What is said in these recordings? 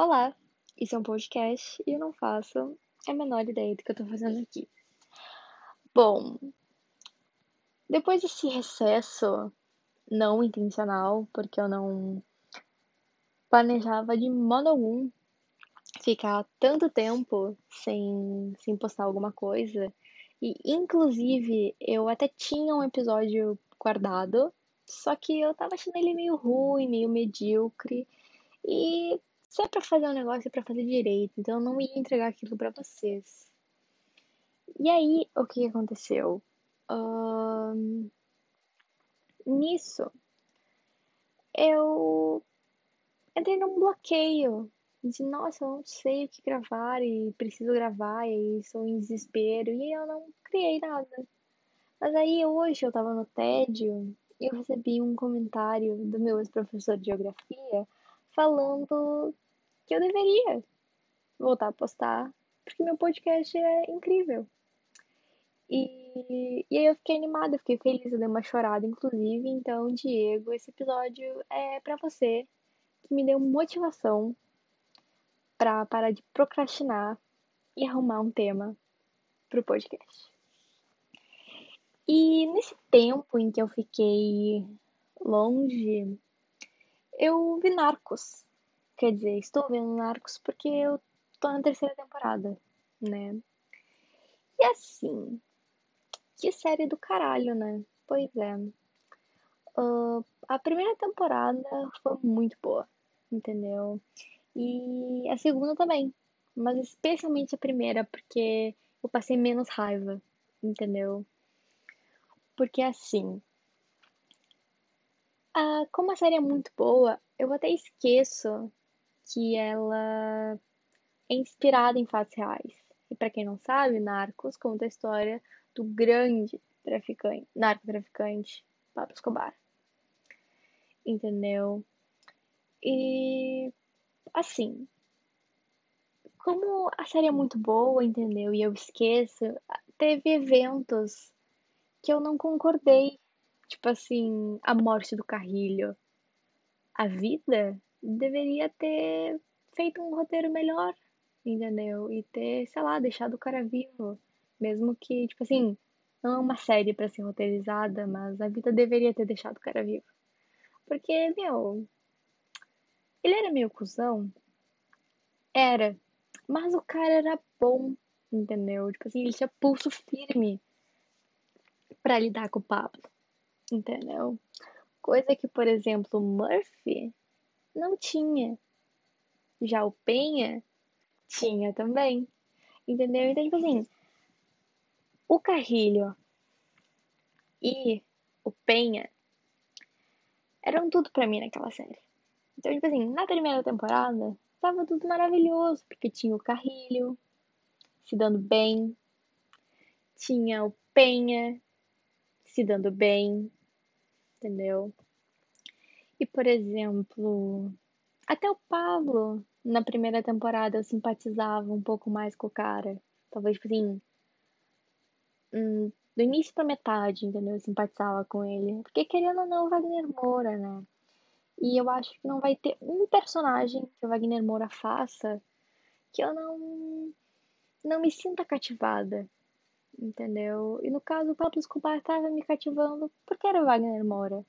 Olá, isso é um podcast e eu não faço a menor ideia do que eu tô fazendo aqui. Bom, depois desse recesso não intencional, porque eu não planejava de modo algum ficar tanto tempo sem, sem postar alguma coisa, e inclusive eu até tinha um episódio guardado, só que eu tava achando ele meio ruim, meio medíocre. E se é pra fazer um negócio, é pra fazer direito. Então eu não ia entregar aquilo pra vocês. E aí, o que aconteceu? Ahn, nisso, eu entrei num bloqueio. De, nossa, eu não sei o que gravar e preciso gravar e sou em desespero. E eu não criei nada. Mas aí hoje eu tava no tédio e eu recebi um comentário do meu ex-professor de geografia falando que eu deveria voltar a postar, porque meu podcast é incrível. E, e aí eu fiquei animada, eu fiquei feliz, eu dei uma chorada, inclusive. Então, Diego, esse episódio é para você, que me deu motivação para parar de procrastinar e arrumar um tema pro podcast. E nesse tempo em que eu fiquei longe, eu vi Narcos. Quer dizer, estou vendo Narcos porque eu tô na terceira temporada, né? E assim, que série do caralho, né? Pois é. Uh, a primeira temporada foi muito boa, entendeu? E a segunda também. Mas especialmente a primeira, porque eu passei menos raiva, entendeu? Porque assim. Ah, como a série é muito boa, eu até esqueço que ela é inspirada em fatos reais. E para quem não sabe, Narcos conta a história do grande traficante, narcotraficante Pablo Escobar. Entendeu? E assim, como a série é muito boa, entendeu? E eu esqueço, teve eventos que eu não concordei. Tipo assim, a morte do Carrilho. A vida deveria ter feito um roteiro melhor, entendeu? E ter, sei lá, deixado o cara vivo. Mesmo que, tipo assim, não é uma série para ser roteirizada, mas a vida deveria ter deixado o cara vivo. Porque, meu, ele era meio cuzão. Era. Mas o cara era bom, entendeu? Tipo assim, ele tinha pulso firme para lidar com o Pablo, entendeu? Coisa que, por exemplo, Murphy não tinha. Já o Penha tinha também, entendeu? Então, tipo assim, o Carrilho e o Penha eram tudo pra mim naquela série. Então, tipo assim, na primeira temporada, tava tudo maravilhoso, porque tinha o Carrilho se dando bem, tinha o Penha se dando bem, entendeu? E, por exemplo, até o Pablo, na primeira temporada, eu simpatizava um pouco mais com o cara. Talvez, tipo assim, hum, do início pra metade, entendeu? Eu simpatizava com ele. Porque, querendo ou não, o Wagner Moura, né? E eu acho que não vai ter um personagem que o Wagner Moura faça que eu não, não me sinta cativada entendeu? E no caso, o Pablo Escobar estava me cativando porque era Wagner Moura.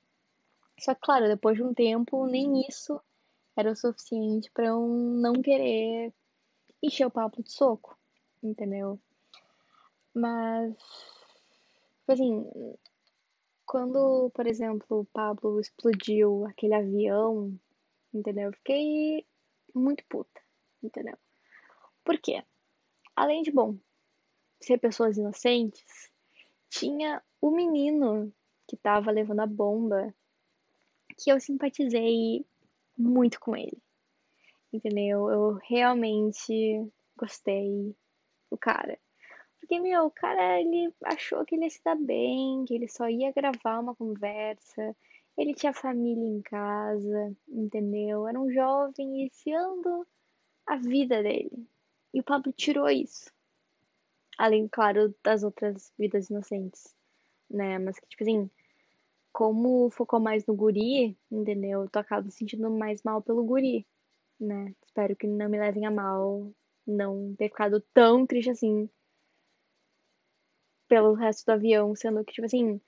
Só que, claro, depois de um tempo, nem isso era o suficiente para eu não querer encher o Pablo de soco, entendeu? Mas, tipo assim, quando, por exemplo, o Pablo explodiu aquele avião, entendeu? Eu fiquei muito puta, entendeu? Por quê? Além de, bom, ser pessoas inocentes, tinha o menino que tava levando a bomba, que eu simpatizei muito com ele. Entendeu? Eu realmente gostei do cara. Porque, meu, o cara, ele achou que ele ia se dar bem, que ele só ia gravar uma conversa, ele tinha família em casa, entendeu? Era um jovem iniciando a vida dele. E o Pablo tirou isso. Além, claro, das outras vidas inocentes, né? Mas que, tipo assim, como focou mais no guri, entendeu? Tu acaba sentindo mais mal pelo guri, né? Espero que não me levem a mal não ter ficado tão triste assim pelo resto do avião, sendo que, tipo assim,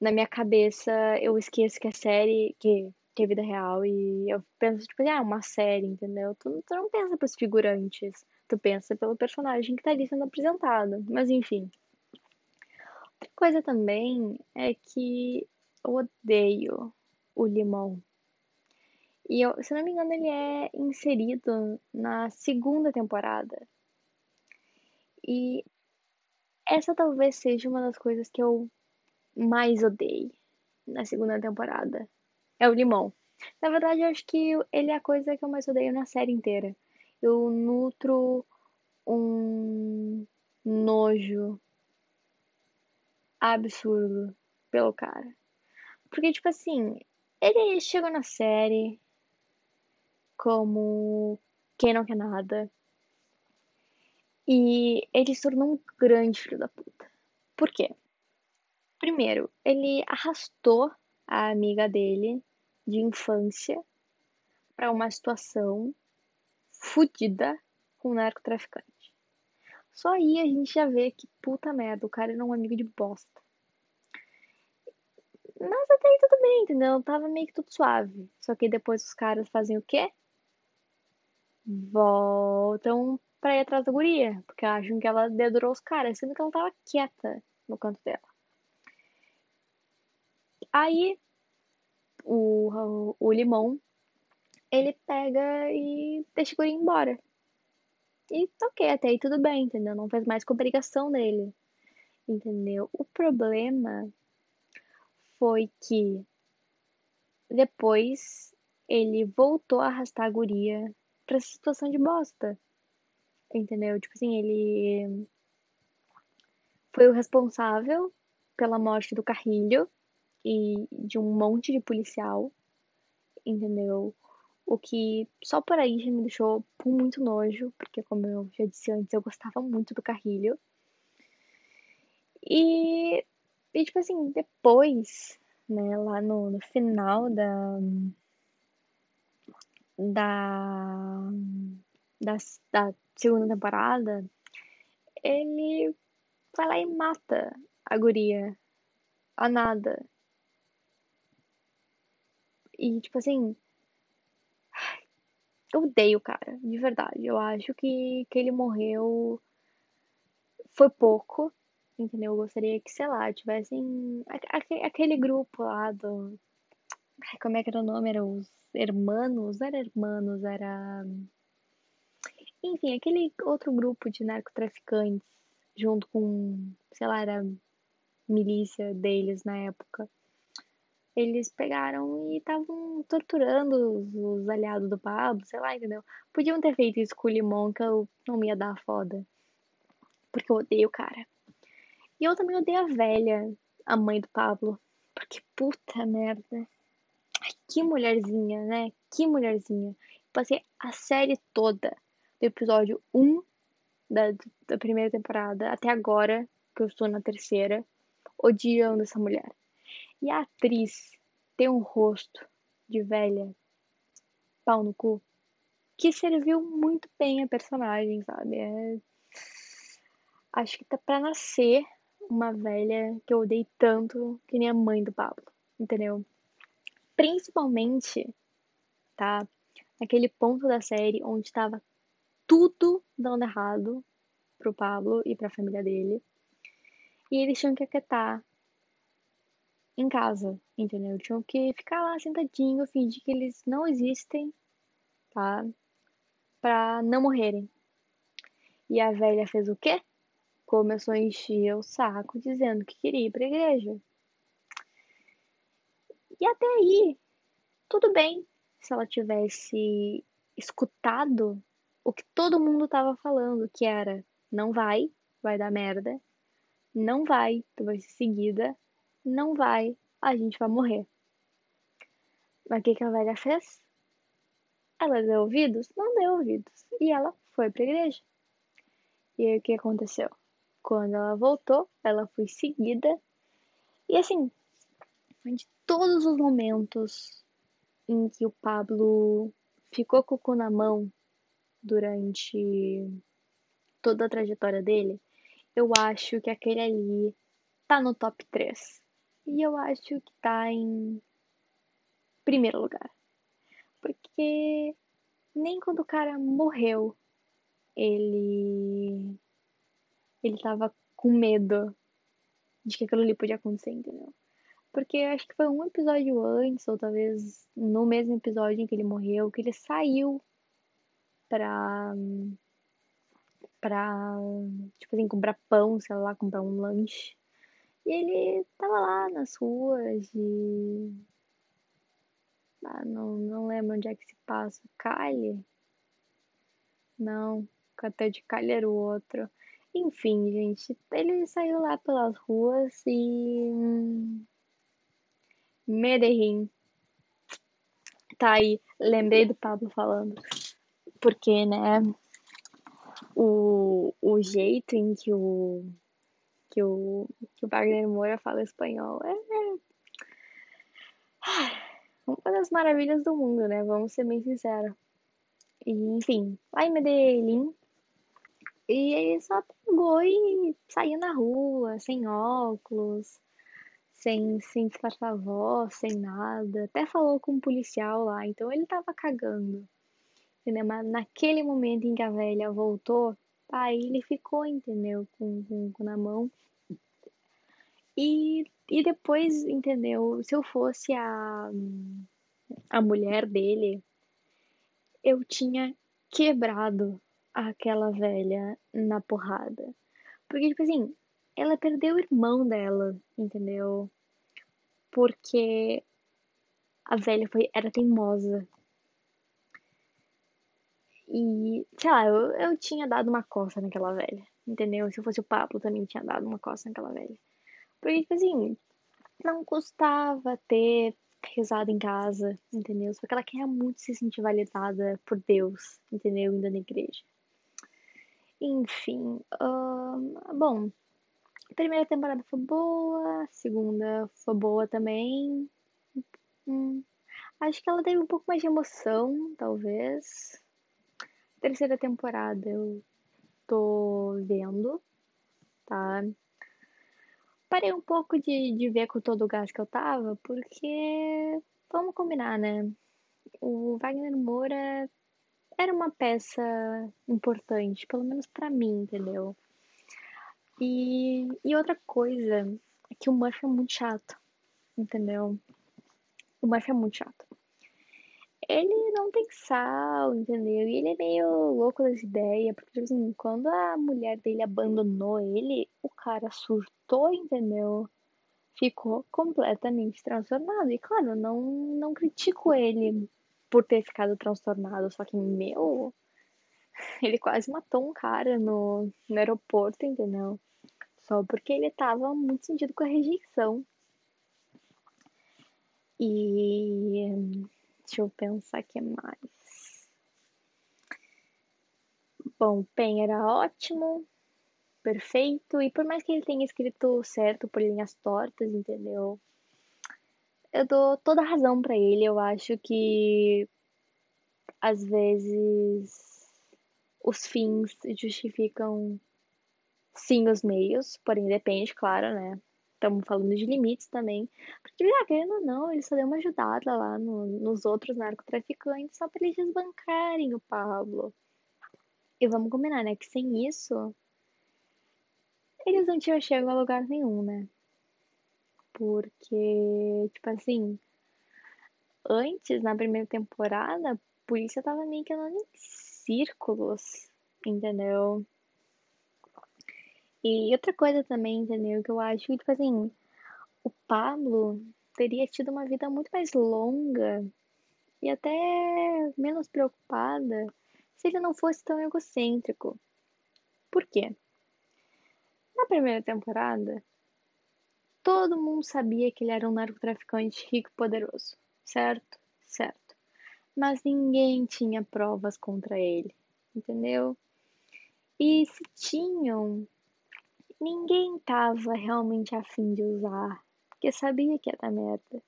na minha cabeça eu esqueço que é série, que, que é vida real, e eu penso, tipo assim, ah, uma série, entendeu? Tu, tu não pensa pros figurantes, tu pensa pelo personagem que tá ali sendo apresentado. Mas enfim. Outra coisa também é que eu odeio o limão. E eu, se não me engano, ele é inserido na segunda temporada. E essa talvez seja uma das coisas que eu mais odeio na segunda temporada. É o limão. Na verdade, eu acho que ele é a coisa que eu mais odeio na série inteira. Eu nutro um nojo absurdo pelo cara. Porque, tipo assim, ele chegou na série como quem não quer nada. E ele se tornou um grande filho da puta. Por quê? Primeiro, ele arrastou a amiga dele de infância para uma situação fodida com um narcotraficante. Só aí a gente já vê que puta merda, o cara era um amigo de bosta. Mas até aí tudo bem, entendeu? Tava meio que tudo suave. Só que depois os caras fazem o quê? Voltam pra ir atrás da guria, porque acham que ela dedurou os caras, sendo que ela tava quieta no canto dela. Aí, o, o, o limão, ele pega e deixa a guria embora. E tá ok, até aí tudo bem, entendeu? Não faz mais com obrigação dele, entendeu? O problema foi que depois ele voltou a arrastar a guria pra essa situação de bosta. Entendeu? Tipo assim, ele foi o responsável pela morte do Carrilho e de um monte de policial, entendeu? O que só por aí já me deixou com muito nojo, porque como eu já disse antes, eu gostava muito do Carrilho. E, e tipo assim, depois, né, lá no, no final da, da, da, da segunda temporada, ele vai lá e mata a guria. A nada. E, tipo assim. Eu odeio o cara, de verdade. Eu acho que, que ele morreu. Foi pouco, entendeu? Eu gostaria que, sei lá, tivessem. Aquele grupo lá do. Como é que era o nome? Era os Hermanos? Era Hermanos, era. Enfim, aquele outro grupo de narcotraficantes, junto com, sei lá, era milícia deles na época. Eles pegaram e estavam torturando os, os, aliados do Pablo, sei lá, entendeu? Podiam ter feito isso com o Limão, que eu não ia dar foda. Porque eu odeio o cara. E eu também odeio a velha, a mãe do Pablo. Porque puta merda. Ai, que mulherzinha, né? Que mulherzinha. Passei a série toda do episódio 1 da, da primeira temporada até agora, que eu estou na terceira, odiando essa mulher. E a atriz tem um rosto de velha, pau no cu, que serviu muito bem a personagem, sabe? É... Acho que tá pra nascer uma velha que eu odeio tanto que nem a mãe do Pablo, entendeu? Principalmente, tá? Naquele ponto da série onde estava tudo dando errado pro Pablo e pra família dele. E eles tinham que aquietar em casa, entendeu? Tinham que ficar lá sentadinho, fingir que eles não existem, tá? Pra não morrerem. E a velha fez o quê? Começou a encher o saco dizendo que queria ir pra igreja. E até aí, tudo bem se ela tivesse escutado o que todo mundo tava falando, que era não vai, vai dar merda, não vai, tu vai ser seguida, não vai, a gente vai morrer. Mas o que, que a velha fez? Ela deu ouvidos? Não deu ouvidos. E ela foi pra igreja. E aí o que aconteceu? Quando ela voltou, ela foi seguida. E assim, de todos os momentos em que o Pablo ficou com o cu na mão durante toda a trajetória dele, eu acho que aquele ali tá no top 3. E eu acho que tá em primeiro lugar. Porque nem quando o cara morreu, ele ele tava com medo de que aquilo ali podia acontecer, entendeu? Porque acho que foi um episódio antes, ou talvez no mesmo episódio em que ele morreu, que ele saiu pra. pra. tipo assim, comprar pão, sei lá, comprar um lanche. E ele tava lá nas ruas e. Ah, não, não lembro onde é que se passa. Cali? Não, até de Cali era o outro. Enfim, gente, ele saiu lá pelas ruas e. Medellín. Tá aí, lembrei do Pablo falando. Porque, né, o, o jeito em que o, que o, que o Wagner Moura fala espanhol é, é uma das maravilhas do mundo, né? Vamos ser bem sinceros. E, enfim, lá em Medellín, e ele só pegou e saiu na rua, sem óculos, sem, sem disfarçar a voz, sem nada. Até falou com um policial lá, então ele tava cagando. Entendeu? Mas naquele momento em que a velha voltou, aí ele ficou, entendeu? Com, com, com na mão. E, e depois, entendeu? Se eu fosse a, a mulher dele, eu tinha quebrado aquela velha na porrada. Porque, tipo assim, ela perdeu o irmão dela, entendeu? Porque a velha foi, era teimosa. E, sei lá, eu, eu tinha dado uma coça naquela velha, entendeu? Se eu fosse o Pablo, também tinha dado uma coça naquela velha. Porque, tipo assim, não custava ter rezado em casa, entendeu? Só que ela queria muito se sentir validada por Deus, entendeu? Indo na igreja. Enfim, uh, bom, a primeira temporada foi boa, a segunda foi boa também. Hum, acho que ela teve um pouco mais de emoção, talvez. Terceira temporada eu tô vendo, tá? Parei um pouco de, de ver com todo o gás que eu tava, porque vamos combinar, né? O Wagner Moura era uma peça importante, pelo menos para mim, entendeu? E, e outra coisa é que o Murphy é muito chato, entendeu? O Murphy é muito chato. Ele não tem sal, entendeu? E ele é meio louco das ideias, porque, tipo assim, quando a mulher dele abandonou ele, o cara surtou, entendeu? Ficou completamente transtornado. E, claro, não, não critico ele por ter ficado transtornado, só que, meu, ele quase matou um cara no, no aeroporto, entendeu? Só porque ele tava muito sentido com a rejeição. E deixa eu pensar que mais. Bom, Pen era ótimo, perfeito, e por mais que ele tenha escrito certo por linhas tortas, entendeu? Eu dou toda a razão para ele. Eu acho que às vezes os fins justificam sim os meios, porém depende, claro, né? Estamos falando de limites também. Porque, ah, querendo ou não, ele só deu uma ajudada lá no, nos outros narcotraficantes só para eles desbancarem o Pablo. E vamos combinar, né? Que sem isso, eles não tinham chegado a lugar nenhum, né? Porque, tipo assim, antes, na primeira temporada, a polícia tava meio que andando em círculos, entendeu? E outra coisa também, entendeu? Que eu acho que, tipo assim, o Pablo teria tido uma vida muito mais longa e até menos preocupada se ele não fosse tão egocêntrico. Por quê? Na primeira temporada, todo mundo sabia que ele era um narcotraficante rico e poderoso, certo? Certo. Mas ninguém tinha provas contra ele, entendeu? E se tinham, ninguém tava realmente afim de usar, porque sabia que dar merda.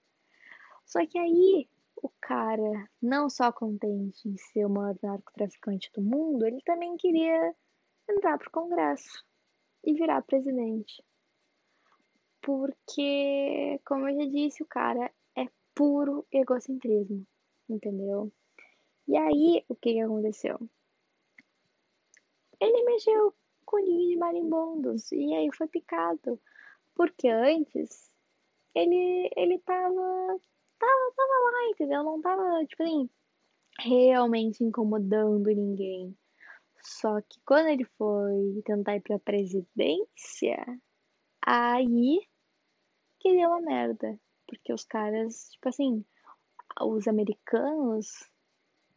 Só que aí o cara, não só contente em ser o maior narcotraficante do mundo, ele também queria entrar pro Congresso e virar presidente. Porque, como eu já disse, o cara é puro egocentrismo, entendeu? E aí, o que, que aconteceu? Ele mexeu com o ninho de marimbondos e aí foi picado. Porque antes ele, ele tava, tava, tava lá, entendeu? Não tava, tipo assim, realmente incomodando ninguém. Só que quando ele foi tentar ir pra presidência, aí que deu uma merda. Porque os caras, tipo assim, os americanos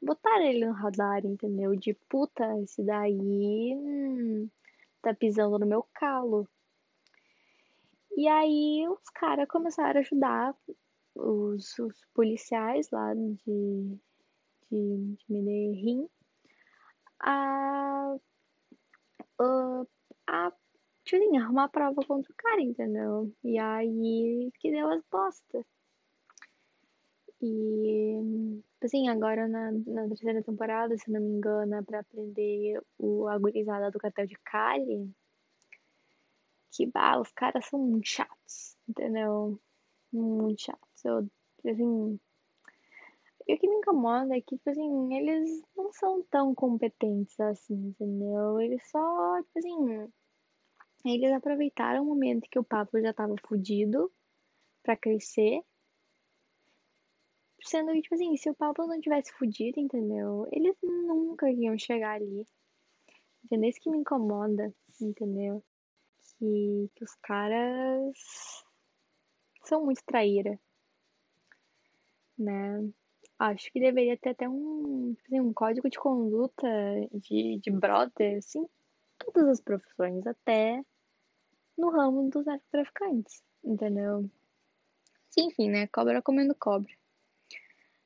botaram ele no radar, entendeu? De puta, esse daí hum, tá pisando no meu calo. E aí os caras começaram a ajudar os, os policiais lá de, de, de Medellín a, a, a tipo assim, arrumar prova contra o cara, entendeu? E aí que deu as bostas. E, assim, agora na, na terceira temporada, se não me engano, é pra aprender o agorizada do cartel de Cali. Que, bah, os caras são muito chatos, entendeu? Muito chatos. Eu, assim, e o que me incomoda é que, tipo assim, eles não são tão competentes assim, entendeu? Eles só, tipo assim, eles aproveitaram o momento que o Pablo já tava fudido pra crescer. Sendo que, tipo assim, se o Pablo não tivesse fudido, entendeu? Eles nunca iam chegar ali. Entendeu? Isso que me incomoda, entendeu? Que, que os caras são muito traíra, né? Acho que deveria ter até um, tipo assim, um código de conduta de, de brother, assim, todas as profissões, até no ramo dos narcotraficantes, entendeu? Enfim, né? Cobra comendo cobra.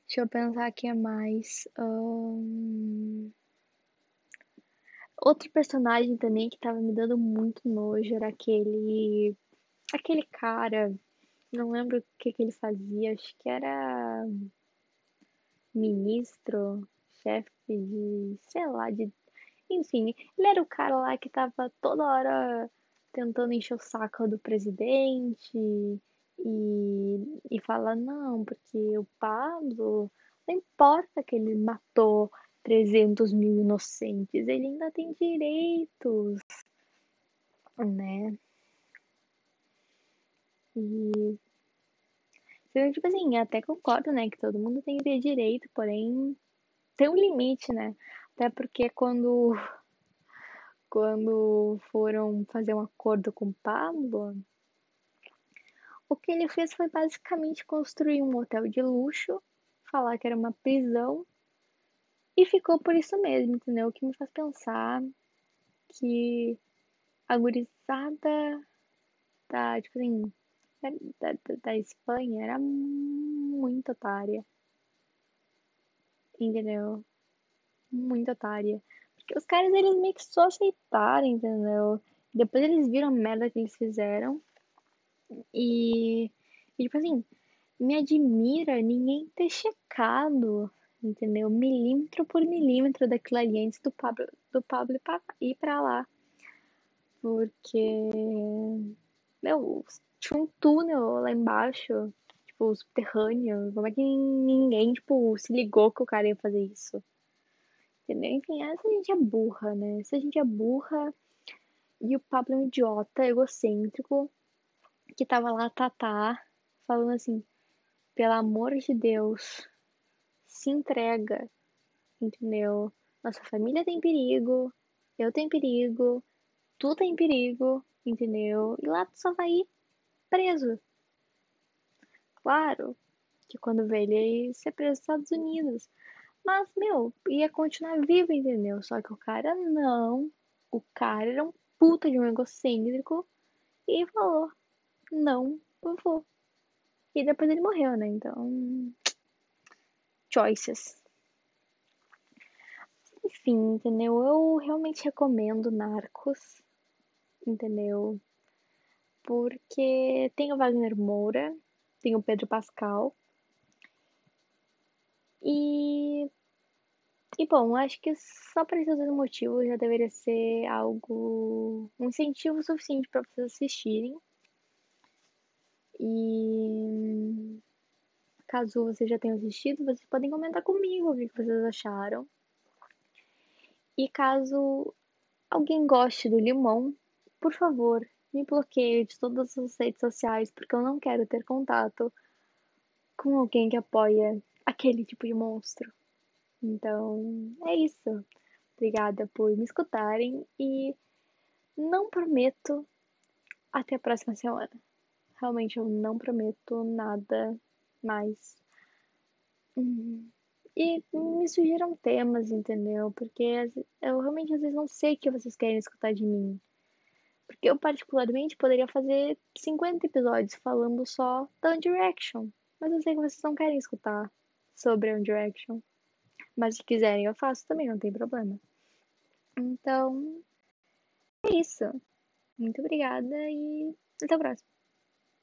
Deixa eu pensar aqui é mais. Um... Outro personagem também que tava me dando muito nojo era aquele. Aquele cara. Não lembro o que, que ele fazia, acho que era ministro, chefe de, sei lá, de. Enfim, ele era o cara lá que tava toda hora tentando encher o saco do presidente e, e fala, não, porque o Pablo, não importa que ele matou 300 mil inocentes, ele ainda tem direitos, né? E então, tipo assim, até concordo, né, que todo mundo tem que ter direito, porém tem um limite, né? Até porque quando quando foram fazer um acordo com o Pablo, o que ele fez foi basicamente construir um hotel de luxo, falar que era uma prisão e ficou por isso mesmo, entendeu? O que me faz pensar que a gurizada tá, tipo assim, da, da, da Espanha era muito otária. Entendeu? Muito otária. Porque os caras, eles meio que só aceitaram, entendeu? Depois eles viram a merda que eles fizeram. E, e tipo assim, me admira ninguém ter checado, entendeu? Milímetro por milímetro daquilo ali antes do Pablo, do Pablo ir pra lá. Porque, meu, tinha um túnel lá embaixo, tipo, subterrâneo. Como é que ninguém, tipo, se ligou que o cara ia fazer isso? Entendeu? Enfim, essa gente é burra, né? Essa gente é burra. E o Pablo é um idiota, egocêntrico, que tava lá, tatá, falando assim: pelo amor de Deus, se entrega, entendeu? Nossa família tem perigo, eu tenho perigo, tu tem perigo, entendeu? E lá tu só vai ir preso. Claro que quando ele ia ser preso nos Estados Unidos. Mas, meu, ia continuar vivo, entendeu? Só que o cara não. O cara era um puta de um egocêntrico e falou: Não, vou. E depois ele morreu, né? Então. Choices. Enfim, entendeu? Eu realmente recomendo Narcos. Entendeu? porque tem o Wagner Moura, tem o Pedro Pascal. E. E bom, acho que só por esses dois motivos já deveria ser algo. um incentivo suficiente para vocês assistirem. E. Caso vocês já tenham assistido, vocês podem comentar comigo o que vocês acharam. E caso alguém goste do limão, por favor, me bloqueie de todas as redes sociais, porque eu não quero ter contato com alguém que apoia aquele tipo de monstro. Então, é isso. Obrigada por me escutarem e não prometo até a próxima semana. Realmente eu não prometo nada mais. E me sugiram temas, entendeu? Porque eu realmente às vezes não sei o que vocês querem escutar de mim. Porque eu, particularmente, poderia fazer 50 episódios falando só da One Direction. Mas eu sei que vocês não querem escutar sobre One Direction. Mas se quiserem, eu faço também, não tem problema. Então, é isso. Muito obrigada e até a próxima.